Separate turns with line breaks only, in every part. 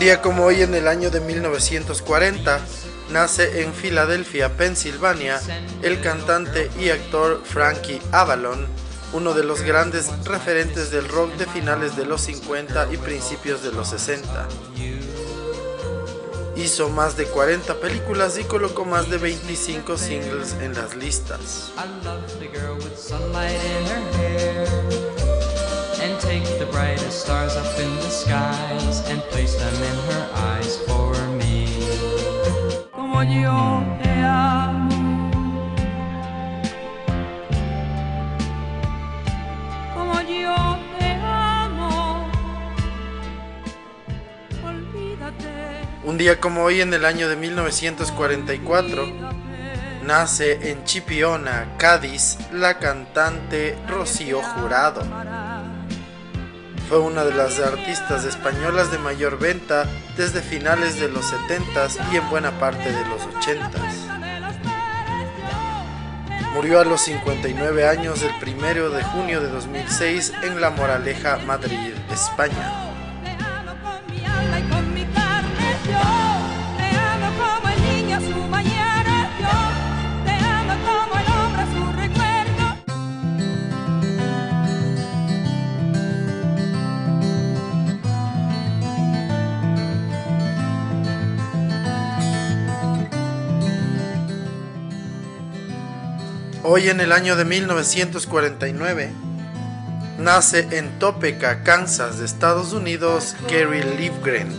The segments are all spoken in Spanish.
Día como hoy en el año de 1940, nace en Filadelfia, Pensilvania, el cantante y actor Frankie Avalon, uno de los grandes referentes del rock de finales de los 50 y principios de los 60. Hizo más de 40 películas y colocó más de 25 singles en las listas. Take the brightest stars up in the skies and place them in her eyes for me. Como yo te amo. Como yo te amo. Olvídate. Un día como hoy en el año de 1944 nace en Chipiona, Cádiz, la cantante Rocío Jurado. Fue una de las artistas españolas de mayor venta desde finales de los 70s y en buena parte de los 80s. Murió a los 59 años el 1 de junio de 2006 en La Moraleja, Madrid, España. Hoy en el año de 1949 nace en Topeka, Kansas, de Estados Unidos, Gary Livgren.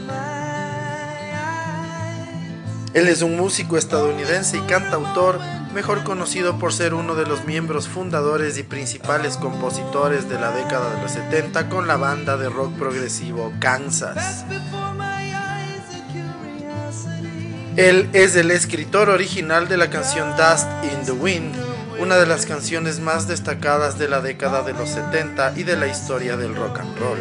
Él es un músico estadounidense y cantautor, mejor conocido por ser uno de los miembros fundadores y principales compositores de la década de los 70 con la banda de rock progresivo Kansas. Él es el escritor original de la canción Dust in the Wind, una de las canciones más destacadas de la década de los 70 y de la historia del rock and roll.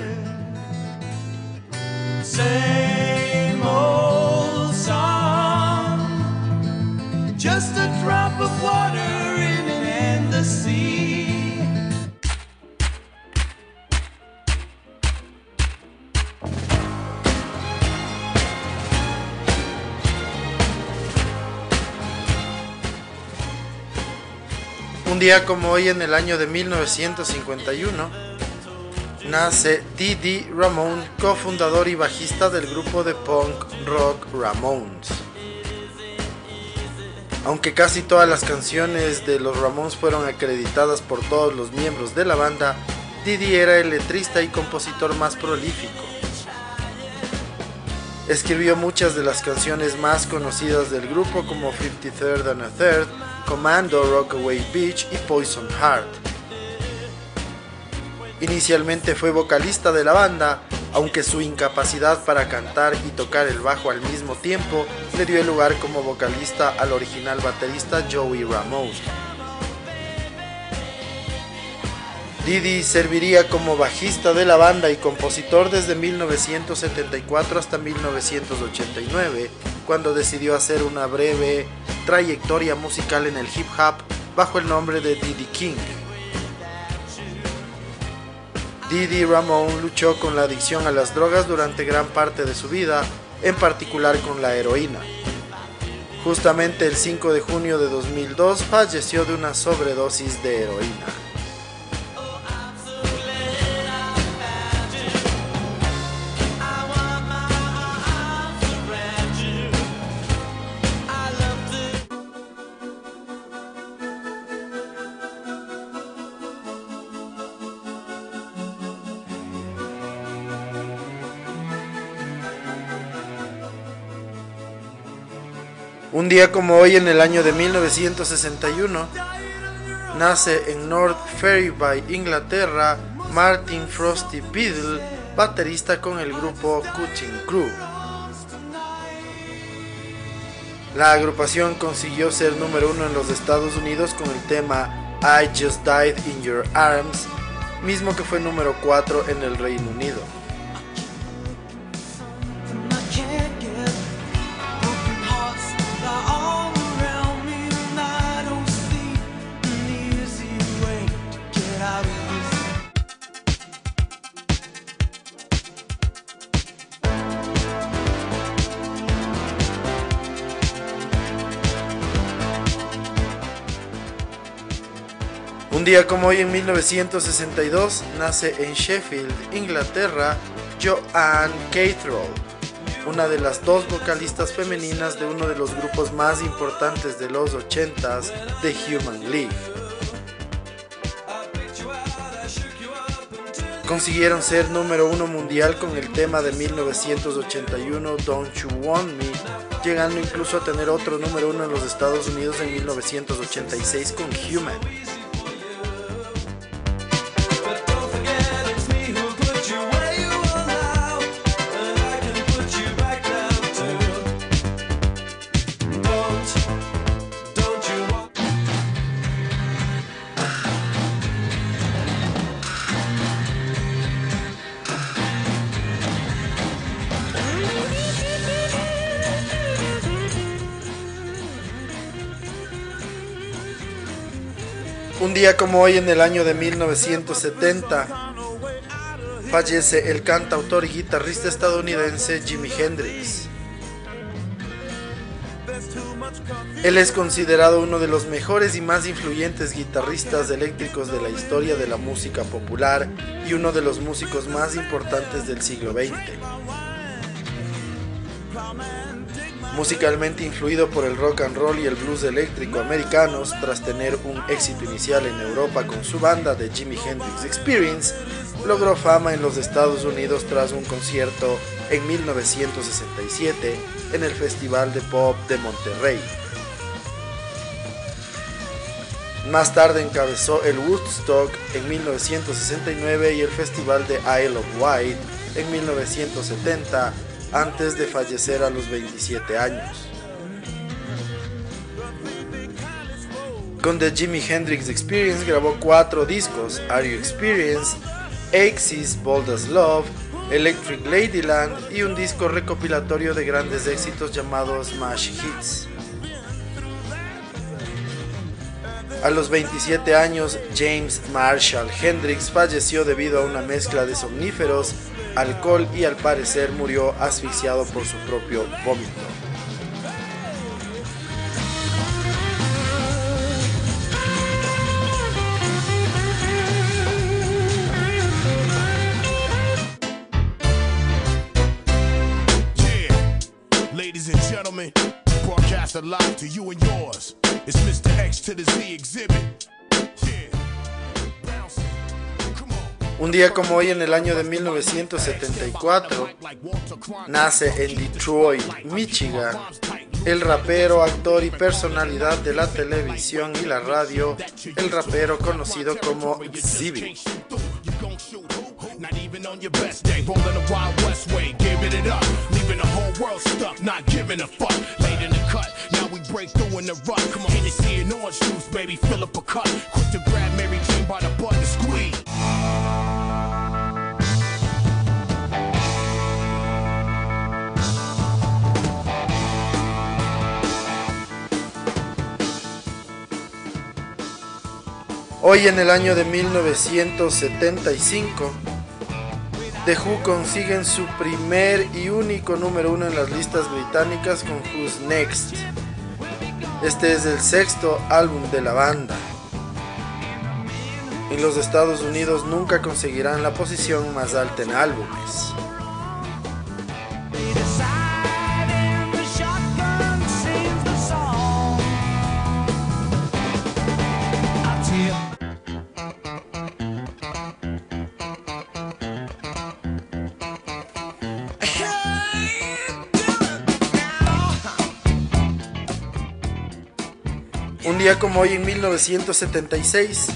Un día como hoy en el año de 1951, nace Didi Ramone, cofundador y bajista del grupo de punk rock Ramones. Aunque casi todas las canciones de los Ramones fueron acreditadas por todos los miembros de la banda, Didi era el letrista y compositor más prolífico. Escribió muchas de las canciones más conocidas del grupo como 53rd and a Third, Commando, Rockaway Beach y Poison Heart. Inicialmente fue vocalista de la banda, aunque su incapacidad para cantar y tocar el bajo al mismo tiempo le dio el lugar como vocalista al original baterista Joey Ramone. Didi serviría como bajista de la banda y compositor desde 1974 hasta 1989, cuando decidió hacer una breve trayectoria musical en el hip hop bajo el nombre de Didi King. Didi Ramone luchó con la adicción a las drogas durante gran parte de su vida, en particular con la heroína. Justamente el 5 de junio de 2002 falleció de una sobredosis de heroína. Un día como hoy en el año de 1961, nace en North Ferriby, Inglaterra, Martin Frosty Biddle, baterista con el grupo Cutting Crew. La agrupación consiguió ser número uno en los Estados Unidos con el tema I Just Died in Your Arms, mismo que fue número 4 en el Reino Unido. Un día como hoy en 1962 nace en Sheffield, Inglaterra, Joanne Cathrall, una de las dos vocalistas femeninas de uno de los grupos más importantes de los 80s, The Human League. Consiguieron ser número uno mundial con el tema de 1981 Don't You Want Me, llegando incluso a tener otro número uno en los Estados Unidos en 1986 con Human. Un día como hoy en el año de 1970 fallece el cantautor y guitarrista estadounidense Jimi Hendrix. Él es considerado uno de los mejores y más influyentes guitarristas eléctricos de la historia de la música popular y uno de los músicos más importantes del siglo XX. Musicalmente influido por el rock and roll y el blues eléctrico americanos, tras tener un éxito inicial en Europa con su banda de Jimi Hendrix Experience, logró fama en los Estados Unidos tras un concierto en 1967 en el Festival de Pop de Monterrey. Más tarde encabezó el Woodstock en 1969 y el Festival de Isle of Wight en 1970 antes de fallecer a los 27 años. Con The Jimi Hendrix Experience grabó cuatro discos, Are You Experienced, Axis, Bold as Love, Electric Ladyland y un disco recopilatorio de grandes éxitos llamado Smash Hits. A los 27 años, James Marshall Hendrix falleció debido a una mezcla de somníferos alcohol y al parecer murió asfixiado por su propio vómito.
Broadcast alive to you and yours. It's Mr. X to the Z exhibit.
Un día como hoy en el año de 1974 nace en Detroit, Michigan, el rapero, actor y personalidad de la televisión y la radio, el rapero conocido como Zibi. Hoy en el año de 1975, The Who consiguen su primer y único número uno en las listas británicas con Who's Next. Este es el sexto álbum de la banda. En los Estados Unidos nunca conseguirán la posición más alta en álbumes. Día como hoy en 1976,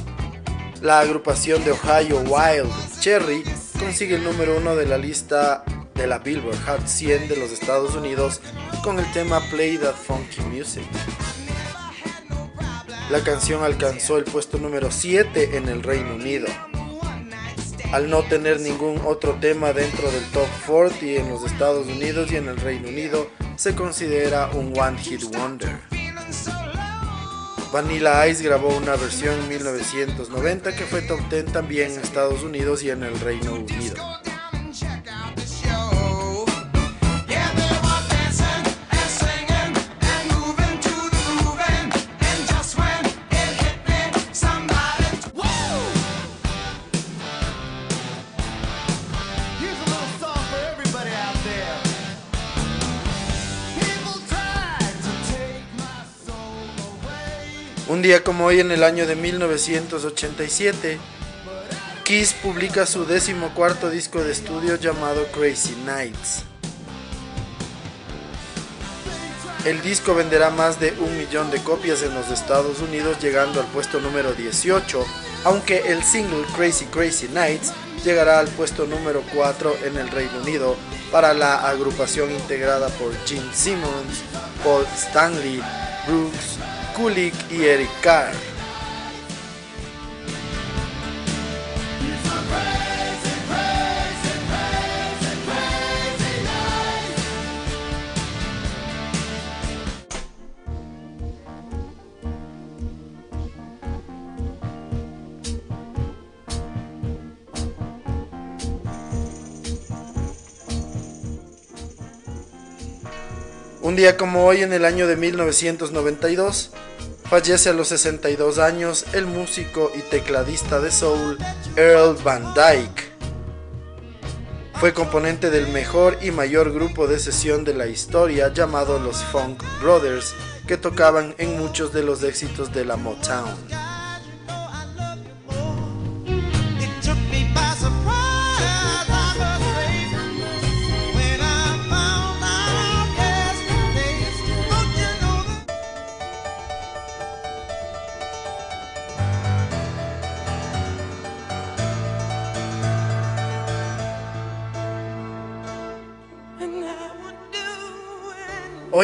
la agrupación de Ohio Wild Cherry consigue el número uno de la lista de la Billboard Hot 100 de los Estados Unidos con el tema Play That Funky Music. La canción alcanzó el puesto número 7 en el Reino Unido. Al no tener ningún otro tema dentro del top 40 en los Estados Unidos y en el Reino Unido, se considera un One Hit Wonder. Vanilla Ice grabó una versión en 1990 que fue top 10 también en Estados Unidos y en el Reino Unido. Día como hoy en el año de 1987, Kiss publica su decimocuarto disco de estudio llamado Crazy Nights. El disco venderá más de un millón de copias en los Estados Unidos llegando al puesto número 18, aunque el single Crazy Crazy Nights llegará al puesto número 4 en el Reino Unido para la agrupación integrada por Gene Simmons, Paul Stanley, Brooks, Kulik y Eric Carr. Un día como hoy en el año de 1992, fallece a los 62 años el músico y tecladista de soul Earl Van Dyke. Fue componente del mejor y mayor grupo de sesión de la historia llamado los Funk Brothers, que tocaban en muchos de los éxitos de la Motown.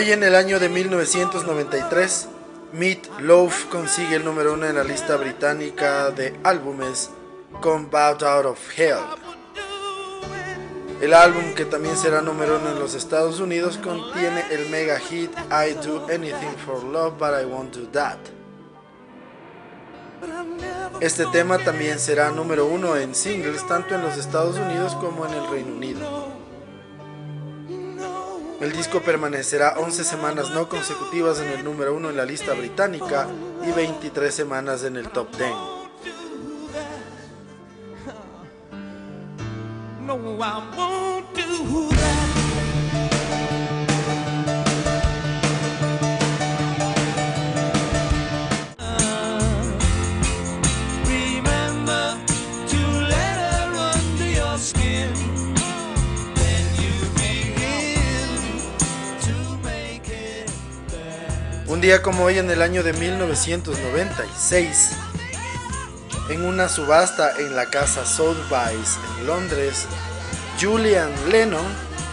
Hoy en el año de 1993, Meat Loaf consigue el número uno en la lista británica de álbumes con Bout Out of Hell. El álbum, que también será número uno en los Estados Unidos, contiene el mega hit I Do Anything for Love But I Won't Do That. Este tema también será número uno en singles tanto en los Estados Unidos como en el Reino Unido. El disco permanecerá 11 semanas no consecutivas en el número 1 en la lista británica y 23 semanas en el top 10. Un día como hoy en el año de 1996, en una subasta en la casa Sotheby's en Londres, Julian Lennon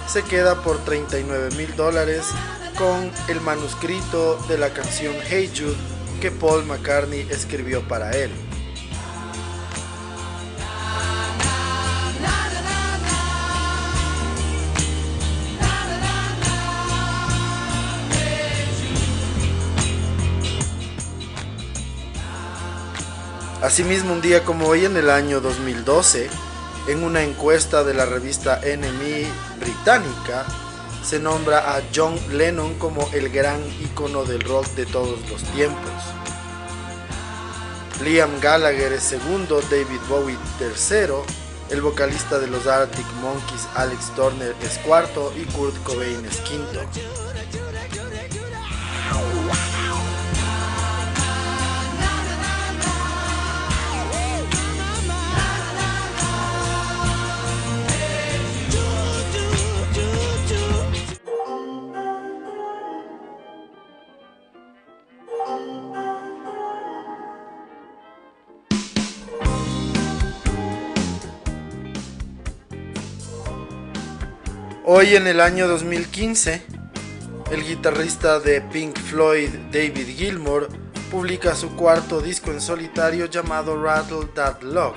se queda por 39 mil dólares con el manuscrito de la canción Hey Jude que Paul McCartney escribió para él. Asimismo, un día como hoy en el año 2012, en una encuesta de la revista NME británica, se nombra a John Lennon como el gran icono del rock de todos los tiempos. Liam Gallagher es segundo, David Bowie tercero, el vocalista de los Arctic Monkeys Alex Turner es cuarto y Kurt Cobain es quinto. Hoy en el año 2015, el guitarrista de Pink Floyd, David Gilmour, publica su cuarto disco en solitario llamado Rattle That Lock.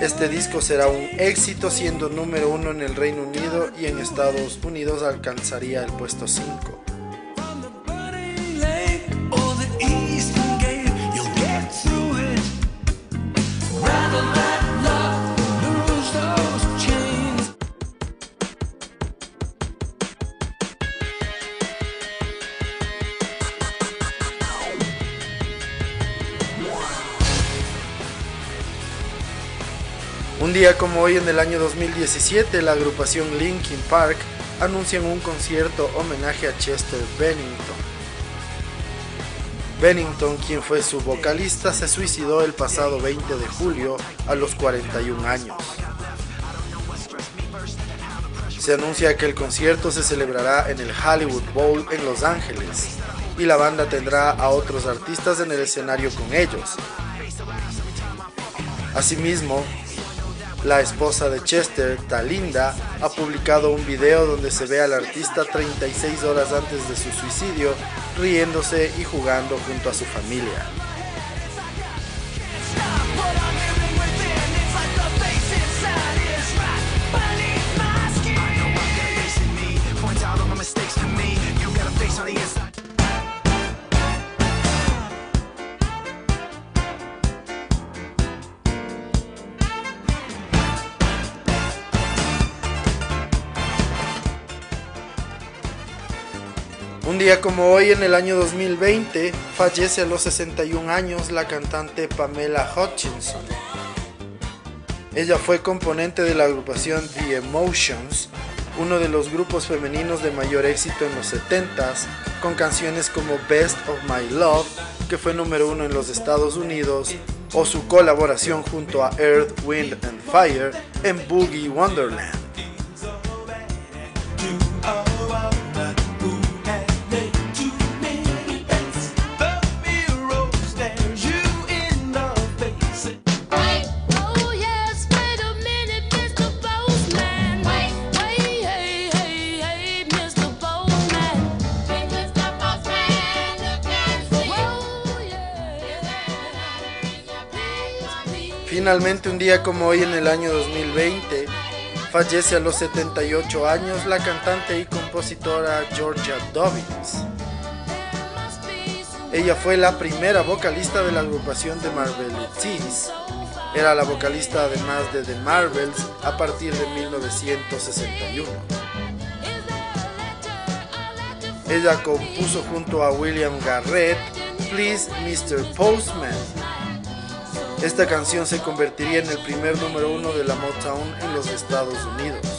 Este disco será un éxito siendo número uno en el Reino Unido y en Estados Unidos alcanzaría el puesto 5. Un día como hoy en el año 2017, la agrupación Linkin Park anuncia un concierto homenaje a Chester Bennington. Bennington, quien fue su vocalista, se suicidó el pasado 20 de julio a los 41 años. Se anuncia que el concierto se celebrará en el Hollywood Bowl en Los Ángeles y la banda tendrá a otros artistas en el escenario con ellos. Asimismo, la esposa de Chester, Talinda, ha publicado un video donde se ve al artista 36 horas antes de su suicidio riéndose y jugando junto a su familia. Como hoy, en el año 2020, fallece a los 61 años la cantante Pamela Hutchinson. Ella fue componente de la agrupación The Emotions, uno de los grupos femeninos de mayor éxito en los 70s, con canciones como Best of My Love, que fue número uno en los Estados Unidos, o su colaboración junto a Earth, Wind and Fire en Boogie Wonderland. Finalmente, un día como hoy en el año 2020, fallece a los 78 años la cantante y compositora Georgia Dobbins. Ella fue la primera vocalista de la agrupación de Marvelettes. Era la vocalista además de The Marvels a partir de 1961. Ella compuso junto a William Garrett Please Mr. Postman esta canción se convertiría en el primer número uno de la Motown en los Estados Unidos.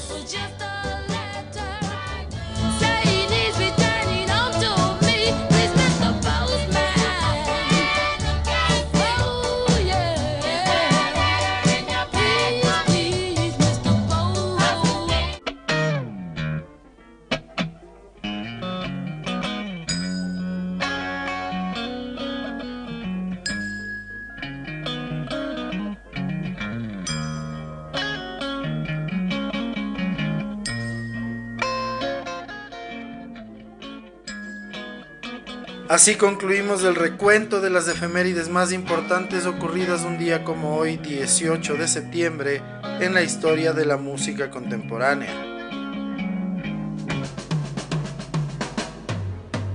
Así concluimos el recuento de las efemérides más importantes ocurridas un día como hoy, 18 de septiembre, en la historia de la música contemporánea.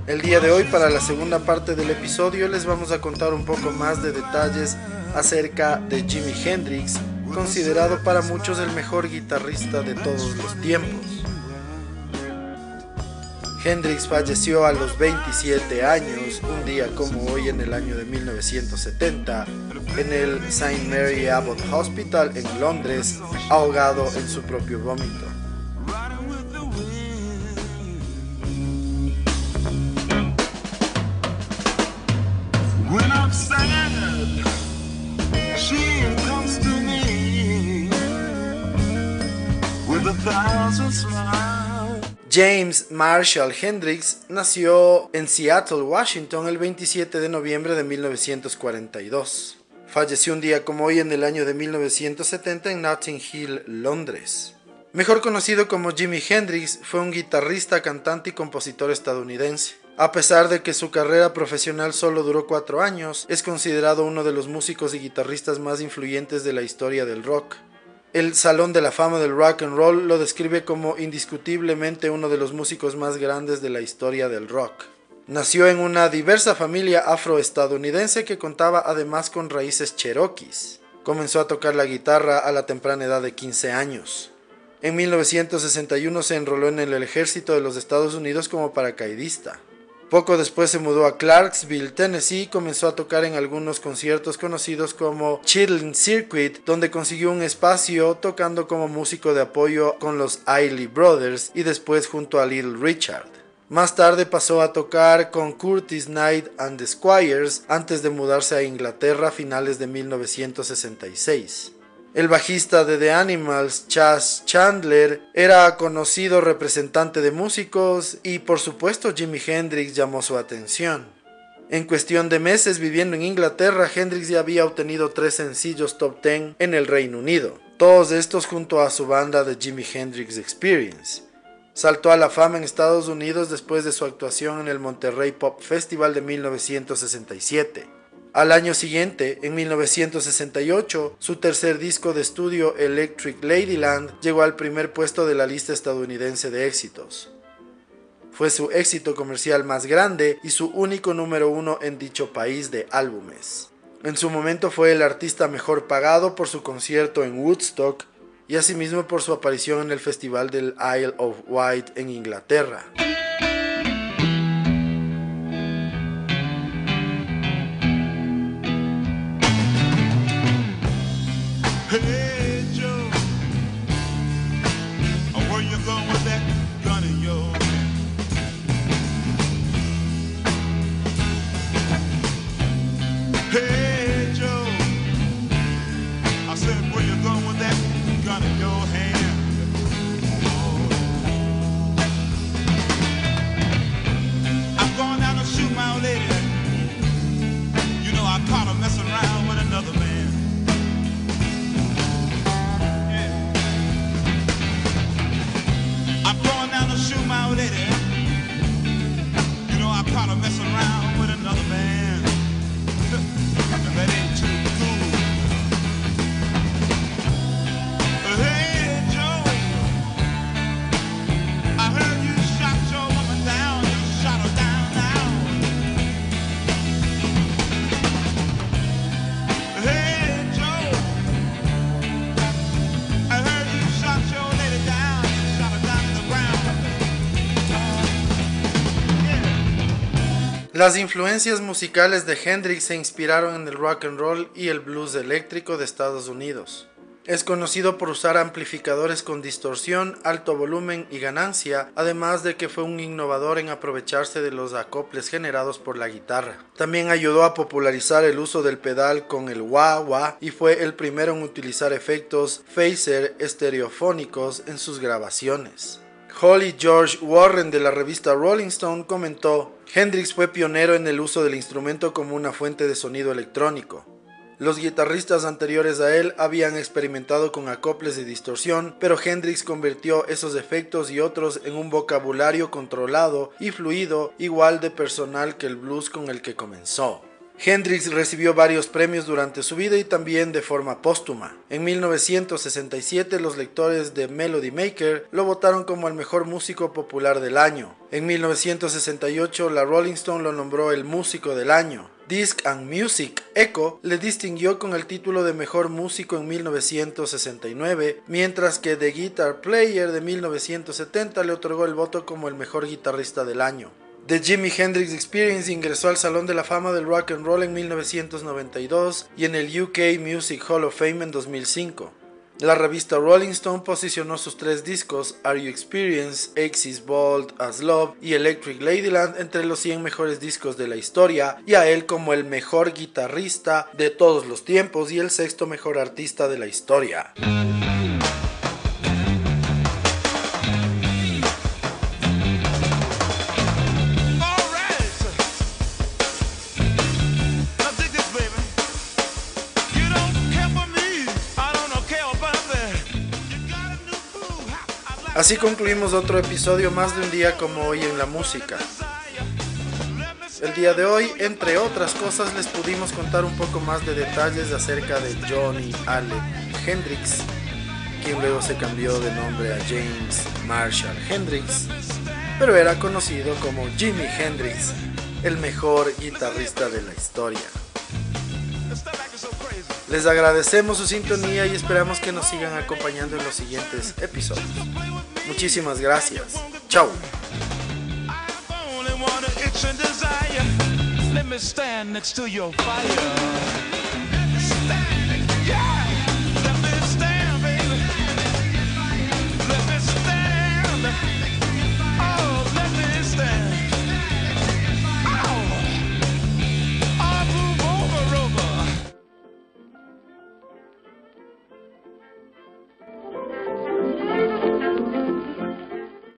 El día de hoy, para la segunda parte del episodio, les vamos a contar un poco más de detalles acerca de Jimi Hendrix, considerado para muchos el mejor guitarrista de todos los tiempos. Hendrix falleció a los 27 años, un día como hoy en el año de 1970, en el St. Mary Abbott Hospital en Londres, ahogado en su propio vómito. James Marshall Hendrix nació en Seattle, Washington, el 27 de noviembre de 1942. Falleció un día como hoy en el año de 1970 en Notting Hill, Londres. Mejor conocido como Jimi Hendrix, fue un guitarrista, cantante y compositor estadounidense. A pesar de que su carrera profesional solo duró cuatro años, es considerado uno de los músicos y guitarristas más influyentes de la historia del rock. El Salón de la Fama del Rock and Roll lo describe como indiscutiblemente uno de los músicos más grandes de la historia del rock. Nació en una diversa familia afroestadounidense que contaba además con raíces cherokees. Comenzó a tocar la guitarra a la temprana edad de 15 años. En 1961 se enroló en el ejército de los Estados Unidos como paracaidista. Poco después se mudó a Clarksville, Tennessee y comenzó a tocar en algunos conciertos conocidos como Chitlin Circuit, donde consiguió un espacio tocando como músico de apoyo con los Ailey Brothers y después junto a Little Richard. Más tarde pasó a tocar con Curtis Knight and the Squires antes de mudarse a Inglaterra a finales de 1966. El bajista de The Animals, Chas Chandler, era conocido representante de músicos y por supuesto Jimi Hendrix llamó su atención. En cuestión de meses viviendo en Inglaterra, Hendrix ya había obtenido tres sencillos top 10 en el Reino Unido, todos estos junto a su banda de Jimi Hendrix Experience. Saltó a la fama en Estados Unidos después de su actuación en el Monterrey Pop Festival de 1967. Al año siguiente, en 1968, su tercer disco de estudio Electric Ladyland llegó al primer puesto de la lista estadounidense de éxitos. Fue su éxito comercial más grande y su único número uno en dicho país de álbumes. En su momento fue el artista mejor pagado por su concierto en Woodstock y asimismo por su aparición en el Festival del Isle of Wight en Inglaterra.
Hey
Las influencias musicales de Hendrix se inspiraron en el rock and roll y el blues eléctrico de Estados Unidos. Es conocido por usar amplificadores con distorsión, alto volumen y ganancia, además de que fue un innovador en aprovecharse de los acoples generados por la guitarra. También ayudó a popularizar el uso del pedal con el wah-wah y fue el primero en utilizar efectos phaser estereofónicos en sus grabaciones. Holly George Warren de la revista Rolling Stone comentó, Hendrix fue pionero en el uso del instrumento como una fuente de sonido electrónico. Los guitarristas anteriores a él habían experimentado con acoples de distorsión, pero Hendrix convirtió esos efectos y otros en un vocabulario controlado y fluido igual de personal que el blues con el que comenzó. Hendrix recibió varios premios durante su vida y también de forma póstuma. En 1967 los lectores de Melody Maker lo votaron como el mejor músico popular del año. En 1968 la Rolling Stone lo nombró el músico del año. Disc and Music Echo le distinguió con el título de Mejor Músico en 1969, mientras que The Guitar Player de 1970 le otorgó el voto como el mejor guitarrista del año. The Jimi Hendrix Experience ingresó al Salón de la Fama del Rock and Roll en 1992 y en el UK Music Hall of Fame en 2005. La revista Rolling Stone posicionó sus tres discos, Are You Experience, Axis Bold as Love y Electric Ladyland entre los 100 mejores discos de la historia y a él como el mejor guitarrista de todos los tiempos y el sexto mejor artista de la historia. Así concluimos otro episodio más de un día como hoy en la música. El día de hoy, entre otras cosas, les pudimos contar un poco más de detalles acerca de Johnny Allen Hendrix, quien luego se cambió de nombre a James Marshall Hendrix, pero era conocido como Jimi Hendrix, el mejor guitarrista de la historia. Les agradecemos su sintonía y esperamos que nos sigan acompañando en los siguientes episodios. Muchísimas gracias. Chao.